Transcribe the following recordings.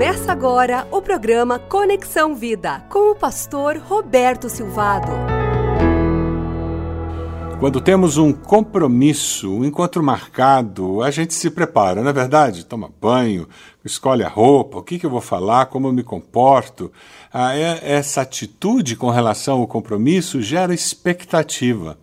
Começa agora o programa Conexão Vida com o pastor Roberto Silvado. Quando temos um compromisso, um encontro marcado, a gente se prepara, não é verdade? Toma banho, escolhe a roupa, o que, que eu vou falar, como eu me comporto. Ah, é, essa atitude com relação ao compromisso gera expectativa.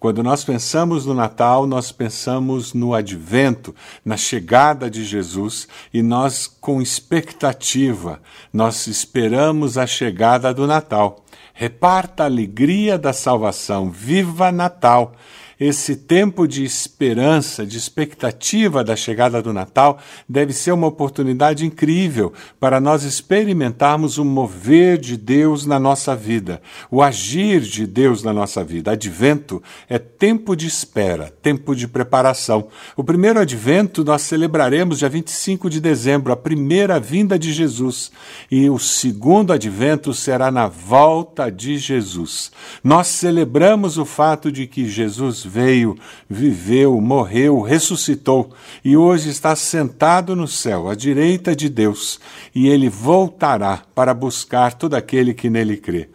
Quando nós pensamos no Natal, nós pensamos no advento, na chegada de Jesus, e nós, com expectativa, nós esperamos a chegada do Natal. Reparta a alegria da salvação. Viva Natal! Esse tempo de esperança, de expectativa da chegada do Natal, deve ser uma oportunidade incrível para nós experimentarmos o mover de Deus na nossa vida, o agir de Deus na nossa vida. Advento é tempo de espera, tempo de preparação. O primeiro advento nós celebraremos dia 25 de dezembro, a primeira vinda de Jesus, e o segundo advento será na volta de Jesus. Nós celebramos o fato de que Jesus veio, viveu, morreu, ressuscitou e hoje está sentado no céu, à direita de Deus, e ele voltará para buscar todo aquele que nele crê.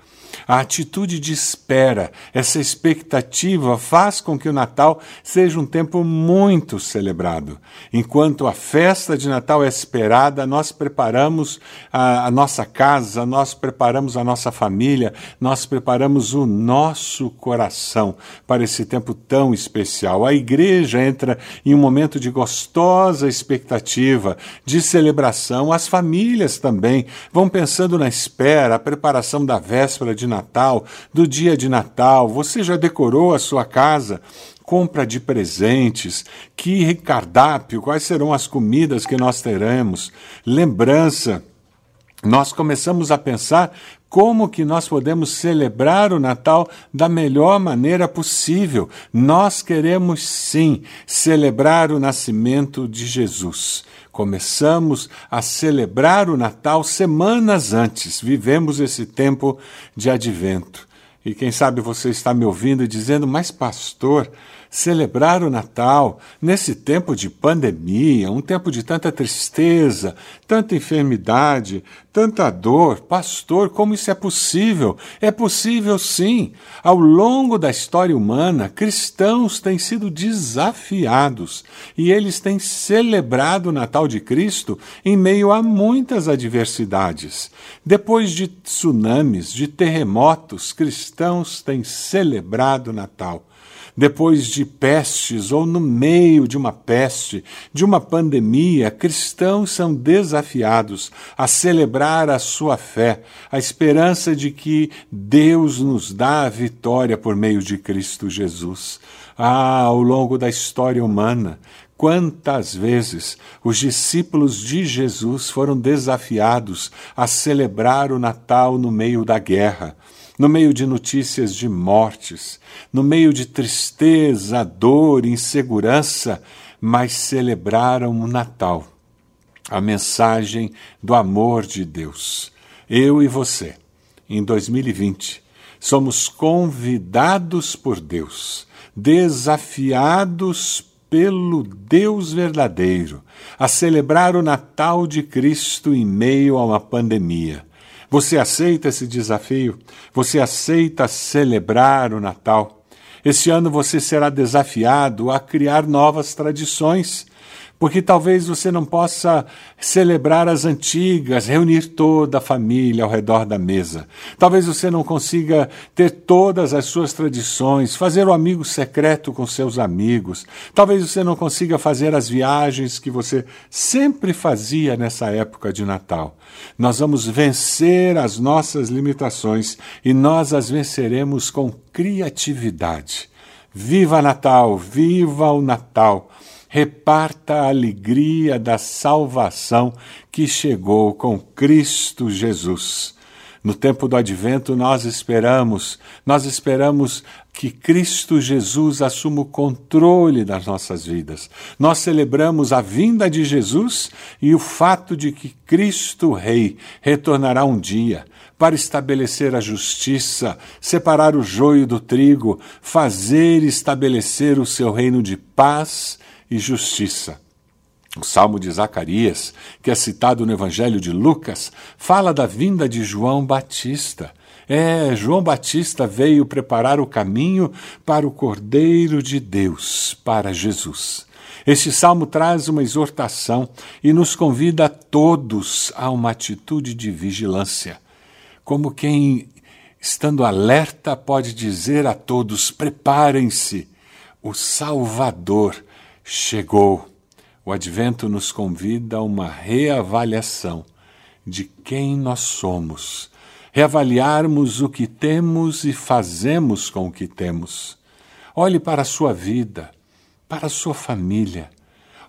A atitude de espera, essa expectativa faz com que o Natal seja um tempo muito celebrado. Enquanto a festa de Natal é esperada, nós preparamos a, a nossa casa, nós preparamos a nossa família, nós preparamos o nosso coração para esse tempo tão especial. A igreja entra em um momento de gostosa expectativa, de celebração. As famílias também vão pensando na espera, a preparação da véspera de Natal Natal, do dia de Natal, você já decorou a sua casa? compra de presentes, que cardápio, quais serão as comidas que nós teremos, lembrança. Nós começamos a pensar como que nós podemos celebrar o Natal da melhor maneira possível. Nós queremos sim celebrar o nascimento de Jesus. Começamos a celebrar o Natal semanas antes, vivemos esse tempo de advento. E quem sabe você está me ouvindo dizendo, mas pastor, celebrar o Natal nesse tempo de pandemia, um tempo de tanta tristeza, tanta enfermidade, tanta dor. Pastor, como isso é possível? É possível sim. Ao longo da história humana, cristãos têm sido desafiados e eles têm celebrado o Natal de Cristo em meio a muitas adversidades. Depois de tsunamis, de terremotos, cristãos têm celebrado Natal depois de pestes ou no meio de uma peste, de uma pandemia, cristãos são desafiados a celebrar a sua fé, a esperança de que Deus nos dá a vitória por meio de Cristo Jesus. Ah, ao longo da história humana, Quantas vezes os discípulos de Jesus foram desafiados a celebrar o Natal no meio da guerra, no meio de notícias de mortes, no meio de tristeza, dor, insegurança, mas celebraram o Natal, a mensagem do amor de Deus. Eu e você, em 2020, somos convidados por Deus, desafiados pelo Deus verdadeiro, a celebrar o Natal de Cristo em meio a uma pandemia você aceita esse desafio? Você aceita celebrar o Natal? Esse ano você será desafiado a criar novas tradições porque talvez você não possa celebrar as antigas, reunir toda a família ao redor da mesa. Talvez você não consiga ter todas as suas tradições, fazer o amigo secreto com seus amigos. Talvez você não consiga fazer as viagens que você sempre fazia nessa época de Natal. Nós vamos vencer as nossas limitações e nós as venceremos com criatividade. Viva Natal! Viva o Natal! Reparta a alegria da salvação que chegou com Cristo Jesus. No tempo do advento, nós esperamos, nós esperamos que Cristo Jesus assuma o controle das nossas vidas. Nós celebramos a vinda de Jesus e o fato de que Cristo Rei retornará um dia para estabelecer a justiça, separar o joio do trigo, fazer estabelecer o seu reino de paz e justiça. O Salmo de Zacarias, que é citado no Evangelho de Lucas, fala da vinda de João Batista. É, João Batista veio preparar o caminho para o Cordeiro de Deus, para Jesus. Este salmo traz uma exortação e nos convida a todos a uma atitude de vigilância. Como quem, estando alerta, pode dizer a todos: preparem-se, o Salvador chegou. O advento nos convida a uma reavaliação de quem nós somos, reavaliarmos o que temos e fazemos com o que temos. Olhe para a sua vida, para a sua família,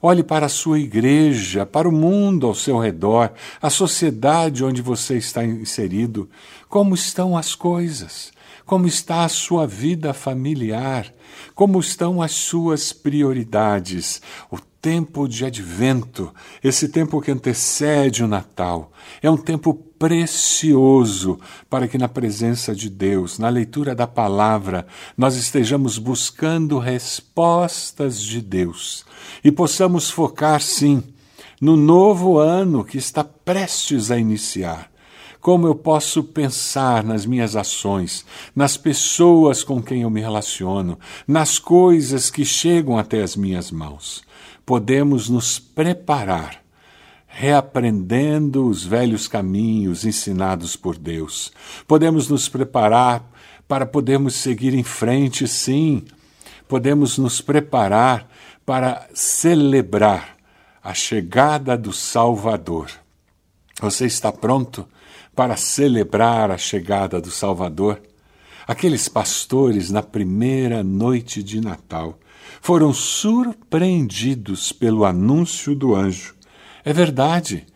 olhe para a sua igreja, para o mundo ao seu redor, a sociedade onde você está inserido. Como estão as coisas? Como está a sua vida familiar? Como estão as suas prioridades? O tempo de advento, esse tempo que antecede o Natal, é um tempo precioso para que, na presença de Deus, na leitura da palavra, nós estejamos buscando respostas de Deus e possamos focar, sim, no novo ano que está prestes a iniciar. Como eu posso pensar nas minhas ações, nas pessoas com quem eu me relaciono, nas coisas que chegam até as minhas mãos podemos nos preparar, reaprendendo os velhos caminhos ensinados por Deus. Podemos nos preparar para podermos seguir em frente, sim. Podemos nos preparar para celebrar a chegada do Salvador. Você está pronto para celebrar a chegada do Salvador? Aqueles pastores na primeira noite de Natal foram surpreendidos pelo anúncio do anjo. É verdade.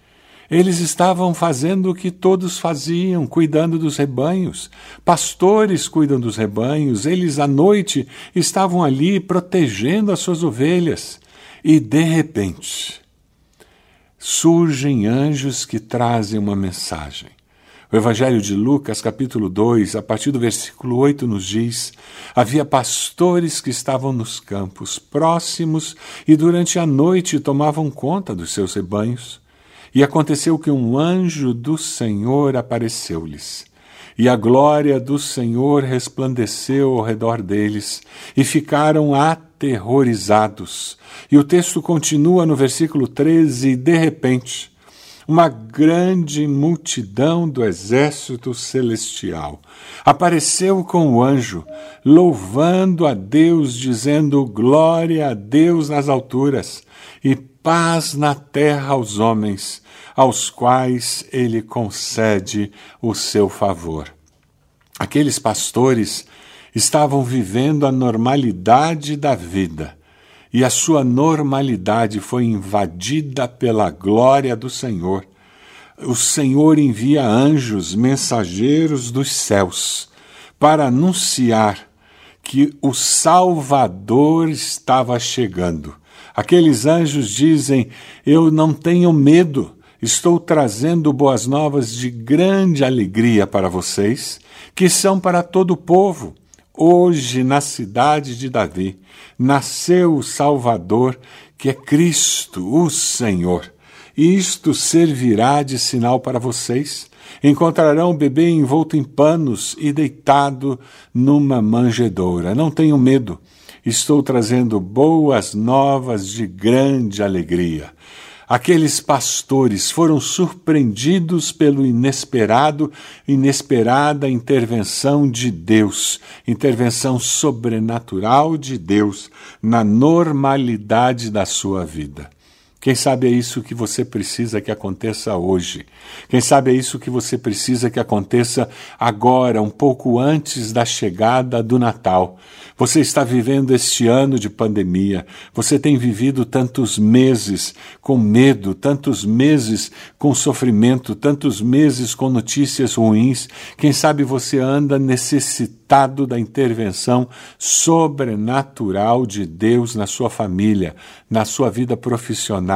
Eles estavam fazendo o que todos faziam, cuidando dos rebanhos. Pastores cuidam dos rebanhos, eles à noite estavam ali protegendo as suas ovelhas. E de repente, surgem anjos que trazem uma mensagem. O Evangelho de Lucas, capítulo 2, a partir do versículo 8, nos diz: Havia pastores que estavam nos campos próximos e durante a noite tomavam conta dos seus rebanhos. E aconteceu que um anjo do Senhor apareceu-lhes. E a glória do Senhor resplandeceu ao redor deles, e ficaram aterrorizados. E o texto continua no versículo 13: e de repente, uma grande multidão do exército celestial. Apareceu com o anjo, louvando a Deus, dizendo: Glória a Deus nas alturas e paz na terra aos homens, aos quais ele concede o seu favor. Aqueles pastores estavam vivendo a normalidade da vida e a sua normalidade foi invadida pela glória do Senhor. O Senhor envia anjos, mensageiros dos céus, para anunciar que o Salvador estava chegando. Aqueles anjos dizem: Eu não tenho medo, estou trazendo boas novas de grande alegria para vocês, que são para todo o povo. Hoje, na cidade de Davi, nasceu o Salvador, que é Cristo, o Senhor. Isto servirá de sinal para vocês. Encontrarão o bebê envolto em panos e deitado numa manjedoura. Não tenham medo. Estou trazendo boas novas de grande alegria. Aqueles pastores foram surpreendidos pelo inesperado, inesperada intervenção de Deus, intervenção sobrenatural de Deus na normalidade da sua vida. Quem sabe é isso que você precisa que aconteça hoje. Quem sabe é isso que você precisa que aconteça agora, um pouco antes da chegada do Natal. Você está vivendo este ano de pandemia, você tem vivido tantos meses com medo, tantos meses com sofrimento, tantos meses com notícias ruins. Quem sabe você anda necessitado da intervenção sobrenatural de Deus na sua família, na sua vida profissional,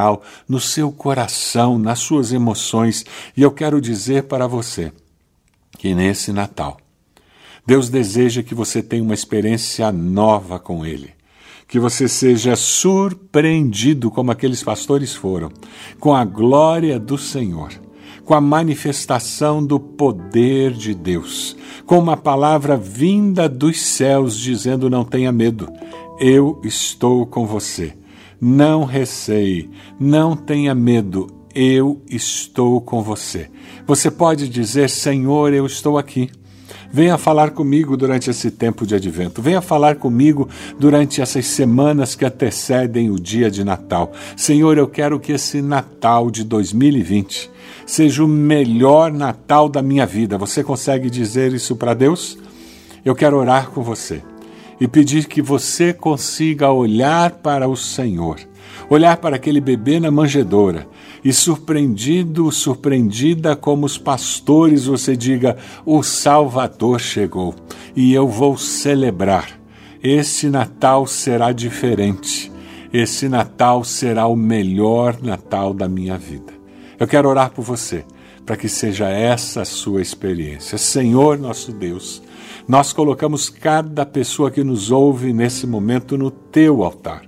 no seu coração, nas suas emoções. E eu quero dizer para você que nesse Natal, Deus deseja que você tenha uma experiência nova com Ele. que você seja surpreendido, como aqueles pastores foram, com a glória do Senhor, com a manifestação do poder de Deus, com uma palavra vinda dos céus dizendo: Não tenha medo, eu estou com você. Não receie, não tenha medo, eu estou com você. Você pode dizer: Senhor, eu estou aqui. Venha falar comigo durante esse tempo de advento. Venha falar comigo durante essas semanas que antecedem o dia de Natal. Senhor, eu quero que esse Natal de 2020 seja o melhor Natal da minha vida. Você consegue dizer isso para Deus? Eu quero orar com você e pedir que você consiga olhar para o Senhor, olhar para aquele bebê na manjedoura e surpreendido, surpreendida como os pastores, você diga: O Salvador chegou e eu vou celebrar. Esse Natal será diferente. Esse Natal será o melhor Natal da minha vida. Eu quero orar por você, para que seja essa a sua experiência. Senhor nosso Deus, nós colocamos cada pessoa que nos ouve nesse momento no teu altar.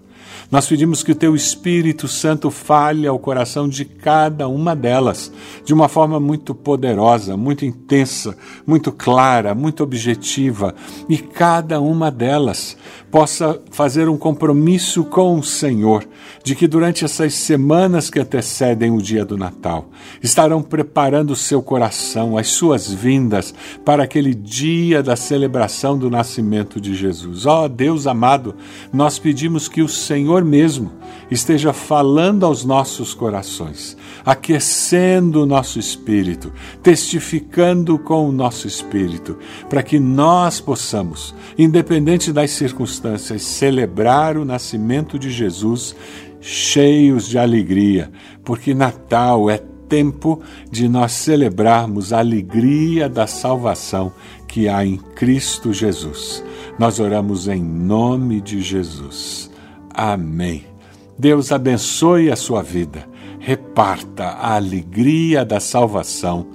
Nós pedimos que o teu Espírito Santo fale ao coração de cada uma delas, de uma forma muito poderosa, muito intensa, muito clara, muito objetiva, e cada uma delas possa fazer um compromisso com o Senhor, de que durante essas semanas que antecedem o dia do Natal, estarão preparando o seu coração, as suas vindas para aquele dia da celebração do nascimento de Jesus. Ó oh, Deus amado, nós pedimos que o Senhor mesmo esteja falando aos nossos corações, aquecendo o nosso espírito, testificando com o nosso espírito, para que nós possamos, independente das circunstâncias, celebrar o nascimento de Jesus cheios de alegria, porque Natal é tempo de nós celebrarmos a alegria da salvação que há em Cristo Jesus. Nós oramos em nome de Jesus. Amém. Deus abençoe a sua vida. Reparta a alegria da salvação,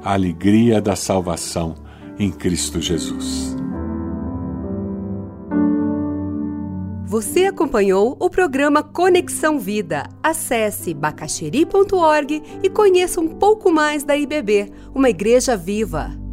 a alegria da salvação em Cristo Jesus. Você acompanhou o programa Conexão Vida. Acesse bacacheri.org e conheça um pouco mais da IBB, uma igreja viva.